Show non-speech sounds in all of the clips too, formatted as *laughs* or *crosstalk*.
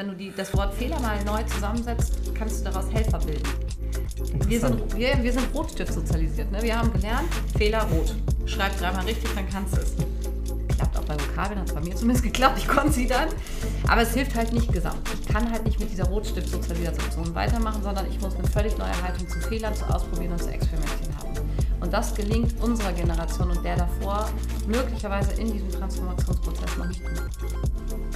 Wenn du die, das Wort Fehler mal neu zusammensetzt, kannst du daraus Helfer bilden. Wir sind, wir, wir sind Rotstift sozialisiert. Ne? Wir haben gelernt, Fehler rot. Schreib dreimal richtig, dann kannst du es. Klappt auch bei Vokabeln, hat es bei mir zumindest geklappt, ich konnte sie dann. Aber es hilft halt nicht gesamt. Ich kann halt nicht mit dieser Rotstift-Sozialisation weitermachen, sondern ich muss eine völlig neue Haltung zu Fehlern, zu ausprobieren und zu experimentieren haben. Und das gelingt unserer Generation und der davor möglicherweise in diesem Transformationsprozess noch nicht gut.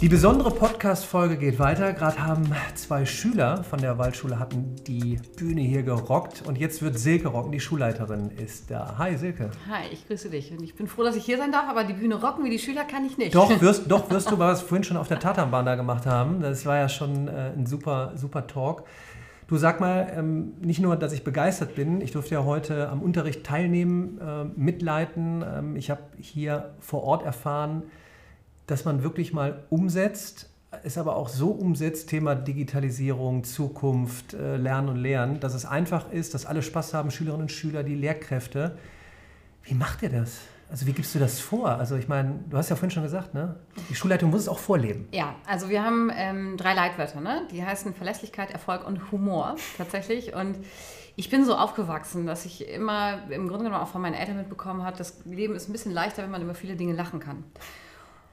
Die besondere Podcast-Folge geht weiter. Gerade haben zwei Schüler von der Waldschule hatten die Bühne hier gerockt und jetzt wird Silke rocken. Die Schulleiterin ist da. Hi Silke. Hi, ich grüße dich und ich bin froh, dass ich hier sein darf, aber die Bühne rocken wie die Schüler kann ich nicht. Doch, wirst, *laughs* doch wirst du, was wir vorhin schon auf der Tatanbahn da gemacht haben. Das war ja schon äh, ein super, super Talk. Du sag mal, ähm, nicht nur, dass ich begeistert bin, ich durfte ja heute am Unterricht teilnehmen, äh, mitleiten. Ähm, ich habe hier vor Ort erfahren, dass man wirklich mal umsetzt, es aber auch so umsetzt, Thema Digitalisierung, Zukunft, äh, Lernen und Lernen, dass es einfach ist, dass alle Spaß haben, Schülerinnen und Schüler, die Lehrkräfte. Wie macht ihr das? Also wie gibst du das vor? Also ich meine, du hast ja vorhin schon gesagt, ne? die Schulleitung muss es auch vorleben. Ja, also wir haben ähm, drei Leitwörter, ne? die heißen Verlässlichkeit, Erfolg und Humor *laughs* tatsächlich. Und ich bin so aufgewachsen, dass ich immer im Grunde genommen auch von meinen Eltern mitbekommen habe, das Leben ist ein bisschen leichter, wenn man über viele Dinge lachen kann.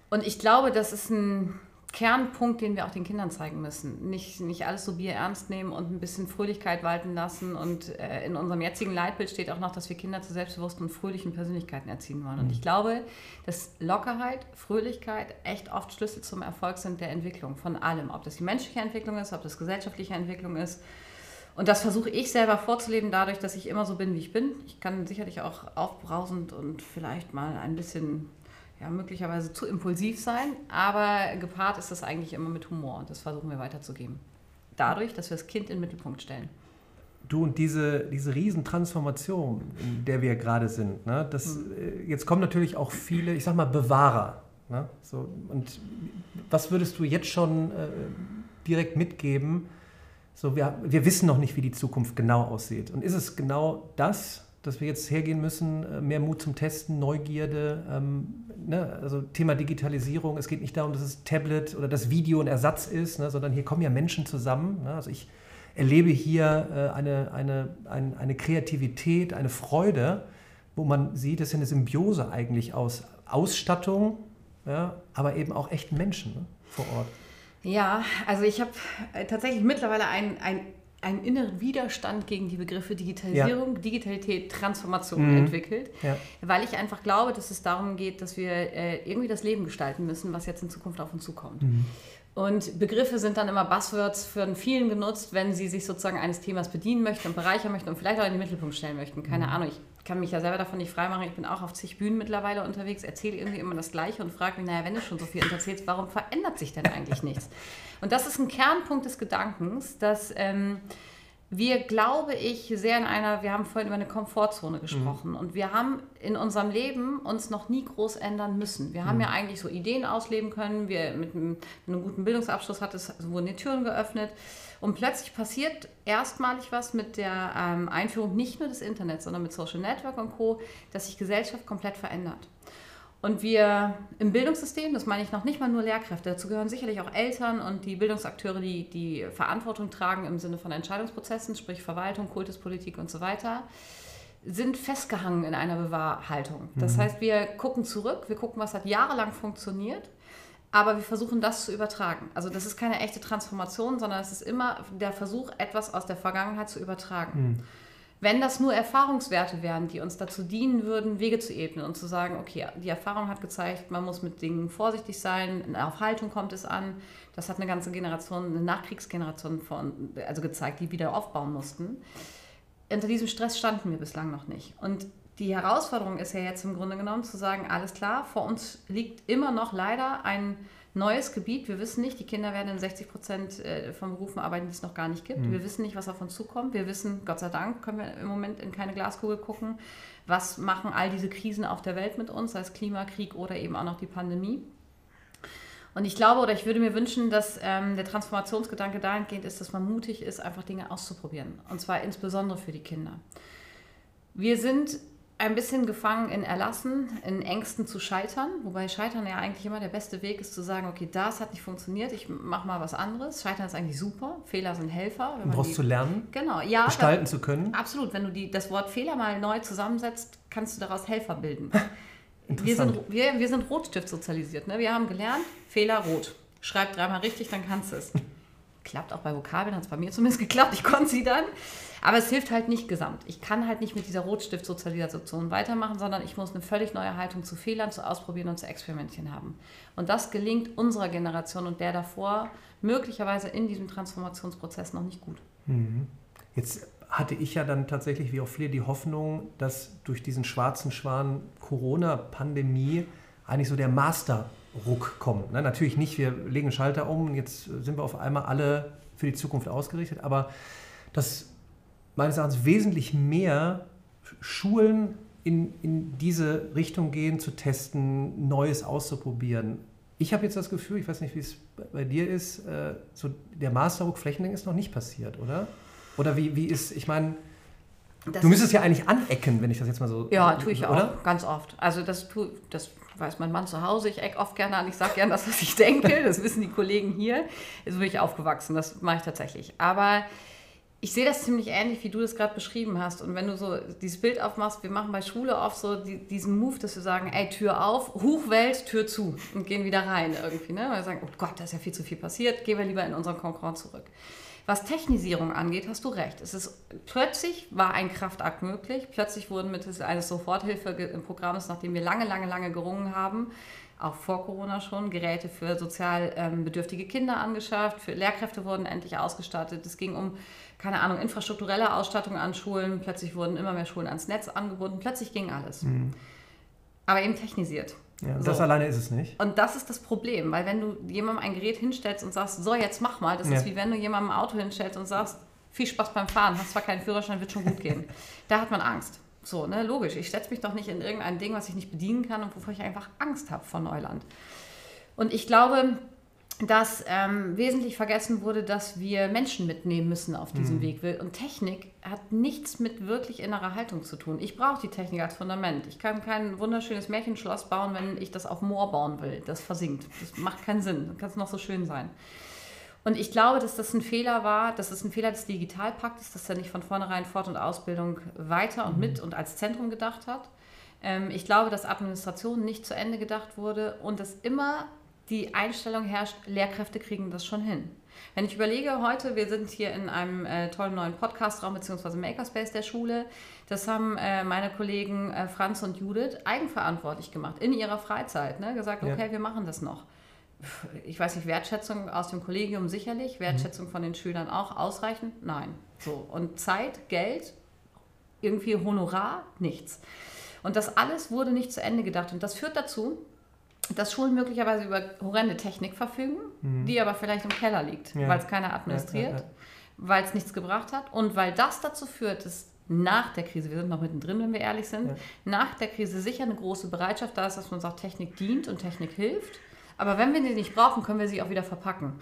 Und ich glaube, das ist ein Kernpunkt, den wir auch den Kindern zeigen müssen. Nicht, nicht alles so Bier ernst nehmen und ein bisschen Fröhlichkeit walten lassen. Und äh, in unserem jetzigen Leitbild steht auch noch, dass wir Kinder zu selbstbewussten und fröhlichen Persönlichkeiten erziehen wollen. Und mhm. ich glaube, dass Lockerheit, Fröhlichkeit echt oft Schlüssel zum Erfolg sind der Entwicklung von allem. Ob das die menschliche Entwicklung ist, ob das gesellschaftliche Entwicklung ist. Und das versuche ich selber vorzuleben, dadurch, dass ich immer so bin, wie ich bin. Ich kann sicherlich auch aufbrausend und vielleicht mal ein bisschen ja, möglicherweise zu impulsiv sein, aber gepaart ist das eigentlich immer mit Humor und das versuchen wir weiterzugeben. Dadurch, dass wir das Kind in den Mittelpunkt stellen. Du und diese, diese Riesentransformation, in der wir gerade sind, ne, das, mhm. jetzt kommen natürlich auch viele, ich sag mal, Bewahrer. Ne, so, und was würdest du jetzt schon äh, direkt mitgeben? So, wir, wir wissen noch nicht, wie die Zukunft genau aussieht. Und ist es genau das, dass wir jetzt hergehen müssen, äh, mehr Mut zum Testen, Neugierde, ähm, ne? also Thema Digitalisierung. Es geht nicht darum, dass das Tablet oder das Video ein Ersatz ist, ne? sondern hier kommen ja Menschen zusammen. Ne? Also ich erlebe hier äh, eine, eine, ein, eine Kreativität, eine Freude, wo man sieht, es ist eine Symbiose eigentlich aus Ausstattung, ja, aber eben auch echten Menschen ne? vor Ort. Ja, also ich habe äh, tatsächlich mittlerweile ein, ein einen inneren Widerstand gegen die Begriffe Digitalisierung, ja. Digitalität, Transformation mhm. entwickelt, ja. weil ich einfach glaube, dass es darum geht, dass wir äh, irgendwie das Leben gestalten müssen, was jetzt in Zukunft auf uns zukommt. Mhm. Und Begriffe sind dann immer Buzzwords für vielen genutzt, wenn sie sich sozusagen eines Themas bedienen möchten und bereichern möchten und vielleicht auch in den Mittelpunkt stellen möchten. Keine mhm. Ahnung, ich kann mich ja selber davon nicht freimachen. Ich bin auch auf zig Bühnen mittlerweile unterwegs, erzähle irgendwie immer das Gleiche und frage mich, naja, wenn du schon so viel erzählst, warum verändert sich denn eigentlich nichts? *laughs* Und das ist ein Kernpunkt des Gedankens, dass... Ähm, wir, glaube ich, sehr in einer, wir haben vorhin über eine Komfortzone gesprochen mhm. und wir haben in unserem Leben uns noch nie groß ändern müssen. Wir haben mhm. ja eigentlich so Ideen ausleben können, wir mit einem, mit einem guten Bildungsabschluss hat es, also wurden die Türen geöffnet und plötzlich passiert erstmalig was mit der ähm, Einführung nicht nur des Internets, sondern mit Social Network und Co., dass sich Gesellschaft komplett verändert. Und wir im Bildungssystem, das meine ich noch nicht mal nur Lehrkräfte, dazu gehören sicherlich auch Eltern und die Bildungsakteure, die die Verantwortung tragen im Sinne von Entscheidungsprozessen, sprich Verwaltung, Kultuspolitik und so weiter, sind festgehangen in einer Bewahrhaltung. Das mhm. heißt, wir gucken zurück, wir gucken, was hat jahrelang funktioniert, aber wir versuchen das zu übertragen. Also das ist keine echte Transformation, sondern es ist immer der Versuch, etwas aus der Vergangenheit zu übertragen. Mhm. Wenn das nur Erfahrungswerte wären, die uns dazu dienen würden, Wege zu ebnen und zu sagen, okay, die Erfahrung hat gezeigt, man muss mit Dingen vorsichtig sein, auf Haltung kommt es an. Das hat eine ganze Generation, eine Nachkriegsgeneration von, also gezeigt, die wieder aufbauen mussten. Unter diesem Stress standen wir bislang noch nicht. Und die Herausforderung ist ja jetzt im Grunde genommen zu sagen, alles klar, vor uns liegt immer noch leider ein neues Gebiet. Wir wissen nicht, die Kinder werden in 60 Prozent äh, von Berufen arbeiten, die es noch gar nicht gibt. Mhm. Wir wissen nicht, was auf uns zukommt. Wir wissen, Gott sei Dank, können wir im Moment in keine Glaskugel gucken. Was machen all diese Krisen auf der Welt mit uns, sei es Klimakrieg oder eben auch noch die Pandemie? Und ich glaube oder ich würde mir wünschen, dass ähm, der Transformationsgedanke dahingehend ist, dass man mutig ist, einfach Dinge auszuprobieren. Und zwar insbesondere für die Kinder. Wir sind ein bisschen gefangen in Erlassen, in Ängsten zu scheitern, wobei Scheitern ja eigentlich immer der beste Weg ist, zu sagen, okay, das hat nicht funktioniert, ich mache mal was anderes. Scheitern ist eigentlich super, Fehler sind Helfer. Wenn du brauchst die, zu lernen, genau, ja, gestalten da, zu können. Absolut, wenn du die, das Wort Fehler mal neu zusammensetzt, kannst du daraus Helfer bilden. *laughs* wir, sind, wir, wir sind Rotstift sozialisiert. Ne? Wir haben gelernt, Fehler rot. Schreib dreimal richtig, dann kannst du es. *laughs* Klappt auch bei Vokabeln, hat es bei mir zumindest *laughs* geklappt. Ich konnte sie dann. Aber es hilft halt nicht gesamt. Ich kann halt nicht mit dieser Rotstift-Sozialisation weitermachen, sondern ich muss eine völlig neue Haltung zu Fehlern, zu Ausprobieren und zu Experimentieren haben. Und das gelingt unserer Generation und der davor möglicherweise in diesem Transformationsprozess noch nicht gut. Mhm. Jetzt hatte ich ja dann tatsächlich, wie auch viele, die Hoffnung, dass durch diesen schwarzen Schwan Corona-Pandemie eigentlich so der Master-Ruck kommt. Ne? Natürlich nicht, wir legen Schalter um und jetzt sind wir auf einmal alle für die Zukunft ausgerichtet, aber das meines Erachtens wesentlich mehr Schulen in, in diese Richtung gehen, zu testen, Neues auszuprobieren. Ich habe jetzt das Gefühl, ich weiß nicht, wie es bei dir ist, äh, so der Masterruck flächendeckend ist noch nicht passiert, oder? Oder wie, wie ist, ich meine, du müsstest ja eigentlich anecken, wenn ich das jetzt mal so. Ja, tue ich oder? auch, ganz oft. Also das tue, das weiß mein Mann zu Hause, ich eck oft gerne an, ich sage gerne das, was ich denke, das wissen die Kollegen hier. Jetzt bin ich aufgewachsen, das mache ich tatsächlich. Aber ich sehe das ziemlich ähnlich, wie du das gerade beschrieben hast. Und wenn du so dieses Bild aufmachst, wir machen bei Schule oft so die, diesen Move, dass wir sagen, ey, Tür auf, Hochwelt, Tür zu und gehen wieder rein irgendwie. Ne? Weil wir sagen, oh Gott, da ist ja viel zu viel passiert, gehen wir lieber in unseren Kokon zurück. Was Technisierung angeht, hast du recht. Es ist, plötzlich war ein Kraftakt möglich. Plötzlich wurden mittels eines Soforthilfeprogramms, nachdem wir lange, lange, lange gerungen haben, auch vor Corona schon, Geräte für sozial ähm, bedürftige Kinder angeschafft. Für Lehrkräfte wurden endlich ausgestattet. Es ging um keine Ahnung, infrastrukturelle Ausstattung an Schulen. Plötzlich wurden immer mehr Schulen ans Netz angebunden. Plötzlich ging alles. Mhm. Aber eben technisiert. Ja, so. Das alleine ist es nicht. Und das ist das Problem, weil wenn du jemandem ein Gerät hinstellst und sagst, so, jetzt mach mal, das ja. ist wie wenn du jemandem ein Auto hinstellst und sagst, viel Spaß beim Fahren, hast zwar keinen Führerschein, wird schon gut gehen. *laughs* da hat man Angst. So, ne, logisch. Ich setze mich doch nicht in irgendein Ding, was ich nicht bedienen kann und wovor ich einfach Angst habe vor Neuland. Und ich glaube, dass ähm, wesentlich vergessen wurde, dass wir Menschen mitnehmen müssen auf diesem mhm. Weg. Und Technik hat nichts mit wirklich innerer Haltung zu tun. Ich brauche die Technik als Fundament. Ich kann kein wunderschönes Märchenschloss bauen, wenn ich das auf Moor bauen will. Das versinkt. Das macht keinen Sinn. Das kann noch so schön sein. Und ich glaube, dass das ein Fehler war, dass es ein Fehler des Digitalpaktes, dass er nicht von vornherein Fort- und Ausbildung weiter und mhm. mit und als Zentrum gedacht hat. Ähm, ich glaube, dass Administration nicht zu Ende gedacht wurde und dass immer die Einstellung herrscht, Lehrkräfte kriegen das schon hin. Wenn ich überlege, heute, wir sind hier in einem äh, tollen neuen Podcastraum bzw. Makerspace der Schule. Das haben äh, meine Kollegen äh, Franz und Judith eigenverantwortlich gemacht, in ihrer Freizeit. Ne? Gesagt, okay, ja. wir machen das noch. Ich weiß nicht, Wertschätzung aus dem Kollegium sicherlich, Wertschätzung mhm. von den Schülern auch ausreichend? Nein. So. Und Zeit, Geld, irgendwie Honorar, nichts. Und das alles wurde nicht zu Ende gedacht. Und das führt dazu, dass Schulen möglicherweise über horrende Technik verfügen, mhm. die aber vielleicht im Keller liegt, ja. weil es keiner administriert, ja, ja, weil es nichts gebracht hat und weil das dazu führt, dass nach der Krise, wir sind noch mittendrin, wenn wir ehrlich sind, nach der Krise sicher eine große Bereitschaft da ist, dass man sagt, Technik dient und Technik hilft. Aber wenn wir sie nicht brauchen, können wir sie auch wieder verpacken.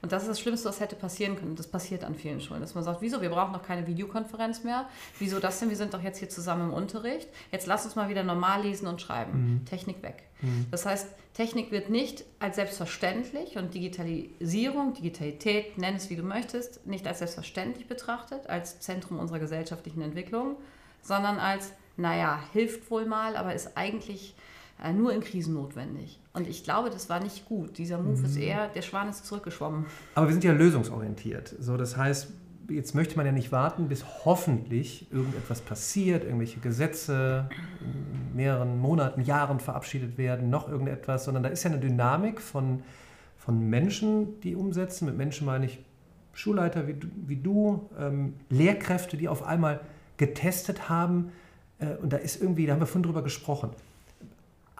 Und das ist das Schlimmste, was hätte passieren können. Das passiert an vielen Schulen, dass man sagt, wieso, wir brauchen noch keine Videokonferenz mehr. Wieso das denn? Wir sind doch jetzt hier zusammen im Unterricht. Jetzt lass uns mal wieder normal lesen und schreiben. Mhm. Technik weg. Mhm. Das heißt, Technik wird nicht als selbstverständlich und Digitalisierung, Digitalität, nenn es wie du möchtest, nicht als selbstverständlich betrachtet, als Zentrum unserer gesellschaftlichen Entwicklung, sondern als, naja, hilft wohl mal, aber ist eigentlich äh, nur in Krisen notwendig. Und ich glaube, das war nicht gut. Dieser Move mhm. ist eher, der Schwan ist zurückgeschwommen. Aber wir sind ja lösungsorientiert. So, das heißt, jetzt möchte man ja nicht warten, bis hoffentlich irgendetwas passiert, irgendwelche Gesetze in mehreren Monaten, Jahren verabschiedet werden, noch irgendetwas, sondern da ist ja eine Dynamik von, von Menschen, die umsetzen. Mit Menschen meine ich Schulleiter wie, wie du, ähm, Lehrkräfte, die auf einmal getestet haben. Äh, und da ist irgendwie, da haben wir vorhin drüber gesprochen,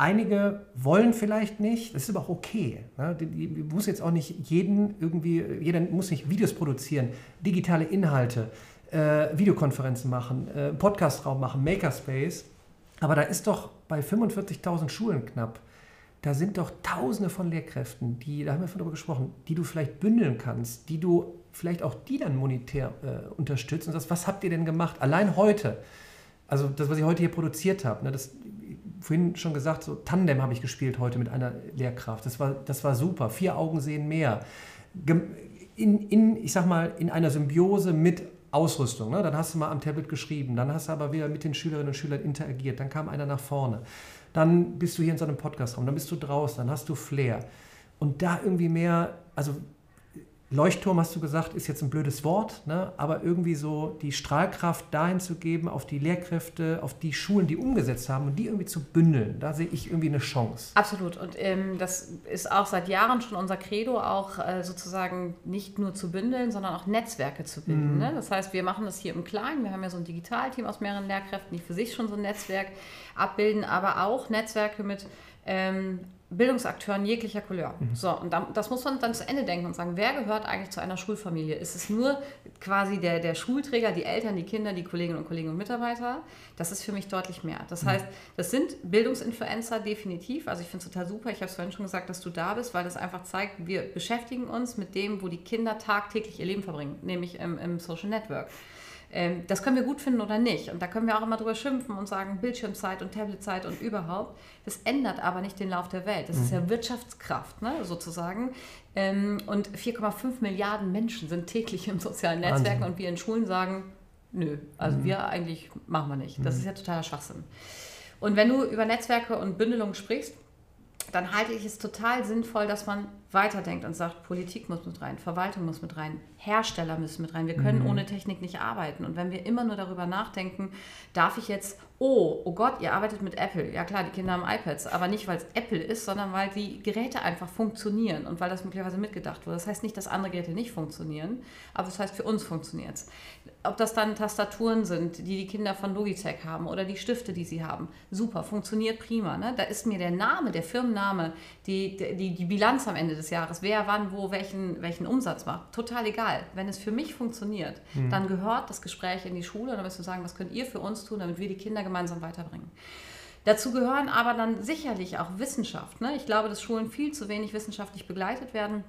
Einige wollen vielleicht nicht, das ist aber auch okay. Ne? Die, die, muss jetzt auch nicht jeden irgendwie, jeder muss nicht Videos produzieren, digitale Inhalte, äh, Videokonferenzen machen, äh, Podcastraum machen, Makerspace. Aber da ist doch bei 45.000 Schulen knapp, da sind doch Tausende von Lehrkräften, die, da haben wir von darüber gesprochen, die du vielleicht bündeln kannst, die du vielleicht auch die dann monetär äh, unterstützt und sagst, was habt ihr denn gemacht? Allein heute Also das, was ich heute hier produziert habe, ne, das vorhin schon gesagt, so Tandem habe ich gespielt heute mit einer Lehrkraft. Das war, das war super. Vier Augen sehen mehr. In, in, ich sag mal, in einer Symbiose mit Ausrüstung. Ne? Dann hast du mal am Tablet geschrieben, dann hast du aber wieder mit den Schülerinnen und Schülern interagiert, dann kam einer nach vorne. Dann bist du hier in so einem Podcastraum, dann bist du draußen, dann hast du Flair. Und da irgendwie mehr, also Leuchtturm, hast du gesagt, ist jetzt ein blödes Wort, ne? aber irgendwie so die Strahlkraft dahin zu geben, auf die Lehrkräfte, auf die Schulen, die umgesetzt haben und die irgendwie zu bündeln, da sehe ich irgendwie eine Chance. Absolut. Und ähm, das ist auch seit Jahren schon unser Credo, auch äh, sozusagen nicht nur zu bündeln, sondern auch Netzwerke zu bilden. Mhm. Ne? Das heißt, wir machen das hier im Kleinen. Wir haben ja so ein Digitalteam aus mehreren Lehrkräften, die für sich schon so ein Netzwerk abbilden, aber auch Netzwerke mit ähm, Bildungsakteuren jeglicher Couleur. Mhm. So, und das muss man dann zu Ende denken und sagen, wer gehört eigentlich zu einer Schulfamilie? Ist es nur quasi der, der Schulträger, die Eltern, die Kinder, die Kolleginnen und Kollegen und Mitarbeiter? Das ist für mich deutlich mehr. Das mhm. heißt, das sind Bildungsinfluencer definitiv. Also ich finde es total super. Ich habe es vorhin schon gesagt, dass du da bist, weil das einfach zeigt, wir beschäftigen uns mit dem, wo die Kinder tagtäglich ihr Leben verbringen, nämlich im, im Social Network. Ähm, das können wir gut finden oder nicht. Und da können wir auch immer drüber schimpfen und sagen, Bildschirmzeit und Tabletzeit und überhaupt. Das ändert aber nicht den Lauf der Welt. Das mhm. ist ja mhm. Wirtschaftskraft, ne, sozusagen. Ähm, und 4,5 Milliarden Menschen sind täglich in sozialen Netzwerken Wahnsinn. und wir in Schulen sagen, nö, also mhm. wir eigentlich machen wir nicht. Das mhm. ist ja totaler Schwachsinn. Und wenn du über Netzwerke und Bündelung sprichst, dann halte ich es total sinnvoll, dass man weiterdenkt und sagt, Politik muss mit rein, Verwaltung muss mit rein, Hersteller müssen mit rein. Wir können mhm. ohne Technik nicht arbeiten. Und wenn wir immer nur darüber nachdenken, darf ich jetzt, oh, oh Gott, ihr arbeitet mit Apple. Ja klar, die Kinder haben iPads, aber nicht, weil es Apple ist, sondern weil die Geräte einfach funktionieren und weil das möglicherweise mitgedacht wurde. Das heißt nicht, dass andere Geräte nicht funktionieren, aber das heißt, für uns funktioniert es ob das dann Tastaturen sind, die die Kinder von Logitech haben oder die Stifte, die sie haben. Super, funktioniert prima. Ne? Da ist mir der Name, der Firmenname, die, die, die Bilanz am Ende des Jahres, wer wann wo welchen, welchen Umsatz macht, total egal. Wenn es für mich funktioniert, mhm. dann gehört das Gespräch in die Schule und dann wirst du sagen, was könnt ihr für uns tun, damit wir die Kinder gemeinsam weiterbringen. Dazu gehören aber dann sicherlich auch Wissenschaft. Ne? Ich glaube, dass Schulen viel zu wenig wissenschaftlich begleitet werden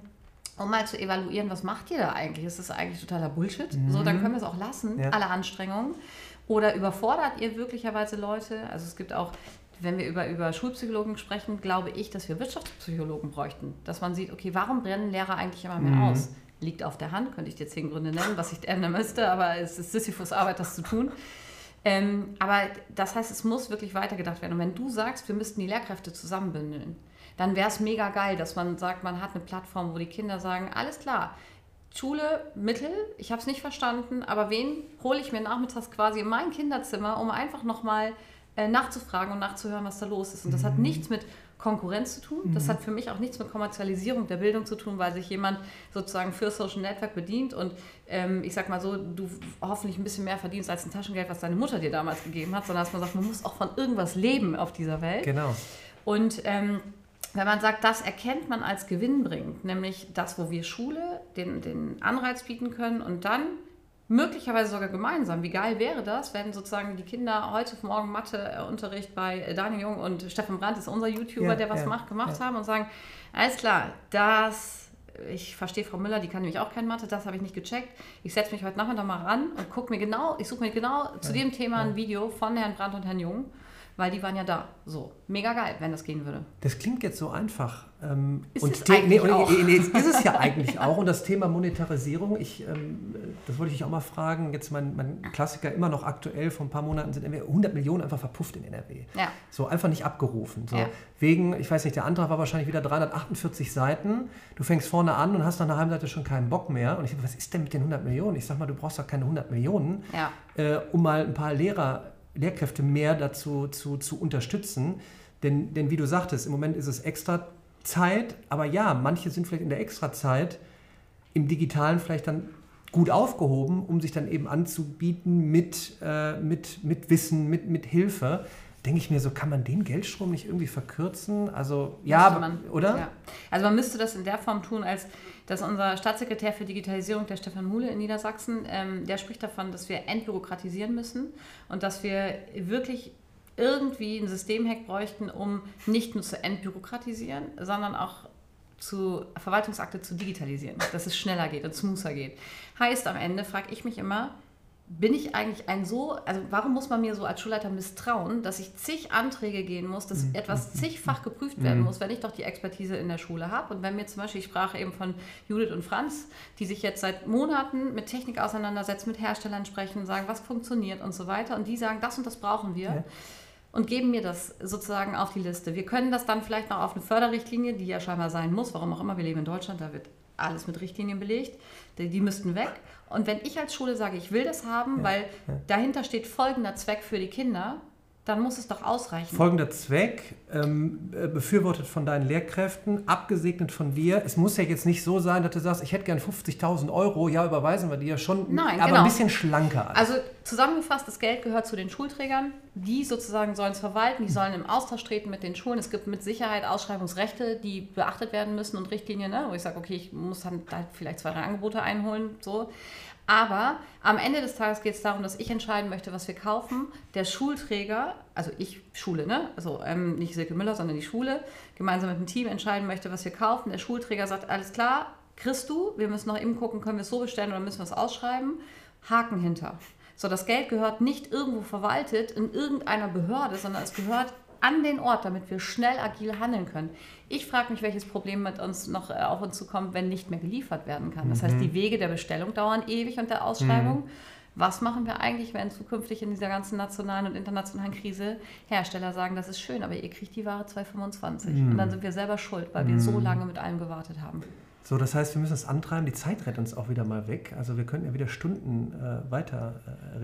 um mal zu evaluieren, was macht ihr da eigentlich? Ist das eigentlich totaler Bullshit? Mhm. So, dann können wir es auch lassen, ja. alle Anstrengungen. Oder überfordert ihr wirklicherweise Leute? Also es gibt auch, wenn wir über, über Schulpsychologen sprechen, glaube ich, dass wir Wirtschaftspsychologen bräuchten. Dass man sieht, okay, warum brennen Lehrer eigentlich immer mehr mhm. aus? Liegt auf der Hand, könnte ich dir zehn Gründe nennen, was ich ändern müsste, aber es ist Sisyphus Arbeit, das zu tun. Ähm, aber das heißt, es muss wirklich weitergedacht werden. Und wenn du sagst, wir müssten die Lehrkräfte zusammenbündeln, dann wäre es mega geil, dass man sagt, man hat eine Plattform, wo die Kinder sagen, alles klar, Schule, Mittel, ich habe es nicht verstanden, aber wen hole ich mir nachmittags quasi in mein Kinderzimmer, um einfach nochmal äh, nachzufragen und nachzuhören, was da los ist. Und das mhm. hat nichts mit Konkurrenz zu tun. Das mhm. hat für mich auch nichts mit Kommerzialisierung der Bildung zu tun, weil sich jemand sozusagen für Social Network bedient und ähm, ich sag mal so, du hoffentlich ein bisschen mehr verdienst als ein Taschengeld, was deine Mutter dir damals gegeben hat, sondern dass man sagt, man muss auch von irgendwas leben auf dieser Welt. Genau. Und ähm, wenn man sagt, das erkennt man als gewinnbringend, nämlich das, wo wir Schule den, den Anreiz bieten können und dann möglicherweise sogar gemeinsam. Wie geil wäre das, wenn sozusagen die Kinder heute Morgen Matheunterricht bei Daniel Jung und Stefan Brandt ist unser YouTuber, ja, der was ja, macht, gemacht ja. haben und sagen, alles klar, das, ich verstehe Frau Müller, die kann nämlich auch kein Mathe, das habe ich nicht gecheckt. Ich setze mich heute Nachmittag mal ran und gucke mir genau, ich suche mir genau zu dem Thema ein Video von Herrn Brandt und Herrn Jung weil die waren ja da. So, mega geil, wenn das gehen würde. Das klingt jetzt so einfach. Ähm, ist und es eigentlich nee, auch? Nee, ist es ja eigentlich auch. Und das Thema Monetarisierung, ich, ähm, das wollte ich dich auch mal fragen. Jetzt mein, mein Klassiker immer noch aktuell, vor ein paar Monaten sind 100 Millionen einfach verpufft in NRW. Ja. So einfach nicht abgerufen. So, ja. Wegen, ich weiß nicht, der Antrag war wahrscheinlich wieder 348 Seiten. Du fängst vorne an und hast nach einer halben Seite schon keinen Bock mehr. Und ich sage, was ist denn mit den 100 Millionen? Ich sag mal, du brauchst doch keine 100 Millionen, ja. äh, um mal ein paar Lehrer Lehrkräfte mehr dazu zu, zu unterstützen. Denn, denn wie du sagtest, im Moment ist es extra Zeit, aber ja, manche sind vielleicht in der Extrazeit im Digitalen vielleicht dann gut aufgehoben, um sich dann eben anzubieten mit, äh, mit, mit Wissen, mit, mit Hilfe denke ich mir so, kann man den Geldstrom nicht irgendwie verkürzen? Also, ja, man, oder? Ja. Also man müsste das in der Form tun, als dass unser Staatssekretär für Digitalisierung, der Stefan Muhle in Niedersachsen, ähm, der spricht davon, dass wir entbürokratisieren müssen und dass wir wirklich irgendwie ein Systemhack bräuchten, um nicht nur zu entbürokratisieren, sondern auch zu Verwaltungsakte zu digitalisieren, dass es schneller geht und smoother geht. Heißt am Ende, frage ich mich immer, bin ich eigentlich ein so, also warum muss man mir so als Schulleiter misstrauen, dass ich zig Anträge gehen muss, dass mhm. etwas zigfach geprüft werden mhm. muss, wenn ich doch die Expertise in der Schule habe. Und wenn mir zum Beispiel, ich sprach eben von Judith und Franz, die sich jetzt seit Monaten mit Technik auseinandersetzen, mit Herstellern sprechen, sagen, was funktioniert und so weiter. Und die sagen, das und das brauchen wir. Ja. Und geben mir das sozusagen auf die Liste. Wir können das dann vielleicht noch auf eine Förderrichtlinie, die ja scheinbar sein muss, warum auch immer, wir leben in Deutschland, da wird alles mit Richtlinien belegt, die, die müssten weg. Und wenn ich als Schule sage, ich will das haben, ja, weil dahinter steht folgender Zweck für die Kinder, dann muss es doch ausreichen. Folgender Zweck, ähm, äh, befürwortet von deinen Lehrkräften, abgesegnet von dir. Es muss ja jetzt nicht so sein, dass du sagst, ich hätte gern 50.000 Euro, ja, überweisen wir dir schon, Nein, aber genau. ein bisschen schlanker. Also zusammengefasst, das Geld gehört zu den Schulträgern. Die sozusagen sollen es verwalten, die sollen im Austausch treten mit den Schulen. Es gibt mit Sicherheit Ausschreibungsrechte, die beachtet werden müssen und Richtlinien, ne? wo ich sage, okay, ich muss dann halt vielleicht zwei, drei Angebote einholen, so. Aber am Ende des Tages geht es darum, dass ich entscheiden möchte, was wir kaufen. Der Schulträger, also ich, Schule, ne? Also ähm, nicht Silke Müller, sondern die Schule, gemeinsam mit dem Team entscheiden möchte, was wir kaufen. Der Schulträger sagt, alles klar, kriegst du, wir müssen noch eben gucken, können wir es so bestellen oder müssen wir es ausschreiben. Haken hinter. So, das Geld gehört nicht irgendwo verwaltet in irgendeiner Behörde, sondern es gehört an den Ort, damit wir schnell agil handeln können. Ich frage mich, welches Problem mit uns noch äh, auf uns zukommt, wenn nicht mehr geliefert werden kann. Das mhm. heißt, die Wege der Bestellung dauern ewig und der Ausschreibung. Mhm. Was machen wir eigentlich, wenn zukünftig in dieser ganzen nationalen und internationalen Krise Hersteller sagen, das ist schön, aber ihr kriegt die Ware 2,25 mhm. und dann sind wir selber schuld, weil wir so mhm. lange mit allem gewartet haben. So, das heißt, wir müssen es antreiben. Die Zeit rennt uns auch wieder mal weg. Also wir könnten ja wieder Stunden äh, weiter äh,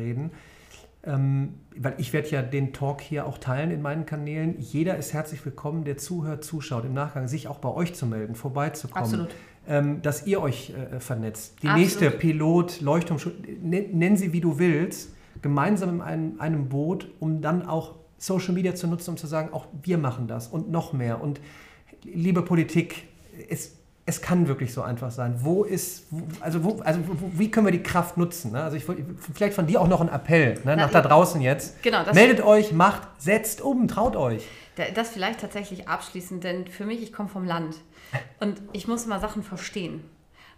weil ich werde ja den Talk hier auch teilen in meinen Kanälen. Jeder ist herzlich willkommen, der zuhört, zuschaut, im Nachgang sich auch bei euch zu melden, vorbeizukommen. Absolut. Ähm, dass ihr euch äh, vernetzt. Die Absolut. nächste Pilot, Leuchtturm, nenn sie wie du willst, gemeinsam in einem, einem Boot, um dann auch Social Media zu nutzen, um zu sagen, auch wir machen das und noch mehr. Und liebe Politik, es es kann wirklich so einfach sein. Wo ist, also, wo, also wie können wir die Kraft nutzen? Ne? Also ich, vielleicht von dir auch noch ein Appell ne? nach da draußen jetzt. Genau, Meldet euch, macht, setzt um, traut euch. Das vielleicht tatsächlich abschließend, denn für mich, ich komme vom Land und ich muss immer Sachen verstehen.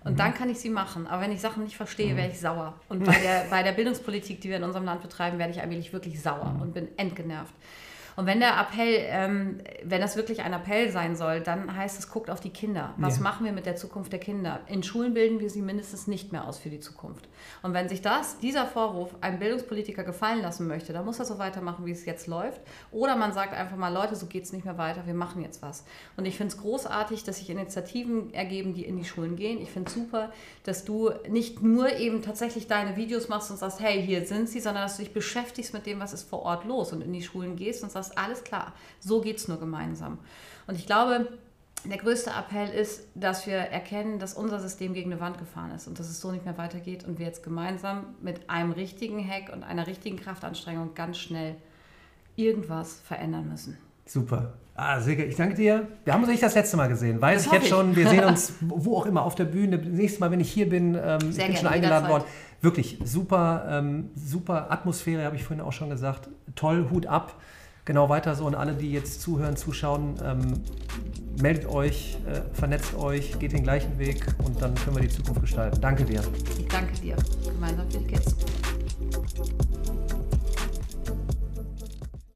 Und mhm. dann kann ich sie machen. Aber wenn ich Sachen nicht verstehe, mhm. werde ich sauer. Und bei der, bei der Bildungspolitik, die wir in unserem Land betreiben, werde ich eigentlich wirklich sauer mhm. und bin entgenervt. Und wenn der Appell, ähm, wenn das wirklich ein Appell sein soll, dann heißt es, guckt auf die Kinder. Was ja. machen wir mit der Zukunft der Kinder? In Schulen bilden wir sie mindestens nicht mehr aus für die Zukunft. Und wenn sich das, dieser Vorwurf, einem Bildungspolitiker gefallen lassen möchte, dann muss er so weitermachen, wie es jetzt läuft. Oder man sagt einfach mal, Leute, so geht es nicht mehr weiter, wir machen jetzt was. Und ich finde es großartig, dass sich Initiativen ergeben, die in die Schulen gehen. Ich finde es super, dass du nicht nur eben tatsächlich deine Videos machst und sagst, hey, hier sind sie, sondern dass du dich beschäftigst mit dem, was ist vor Ort los und in die Schulen gehst und sagst, hast, alles klar, so geht es nur gemeinsam. Und ich glaube, der größte Appell ist, dass wir erkennen, dass unser System gegen eine Wand gefahren ist und dass es so nicht mehr weitergeht und wir jetzt gemeinsam mit einem richtigen Hack und einer richtigen Kraftanstrengung ganz schnell irgendwas verändern müssen. Super. Ah, Silke, ich danke dir. Wir haben uns nicht das letzte Mal gesehen. Weiß das ich jetzt ich. schon. Wir sehen uns *laughs* wo auch immer auf der Bühne. Nächstes Mal, wenn ich hier bin, ähm, ich bin schon eingeladen worden. Wirklich super, ähm, super Atmosphäre, habe ich vorhin auch schon gesagt. Toll, Hut ab genau weiter so. Und alle, die jetzt zuhören, zuschauen, ähm, meldet euch, äh, vernetzt euch, geht den gleichen Weg und dann können wir die Zukunft gestalten. Danke dir. Ich danke dir. Gemeinsam die Kids.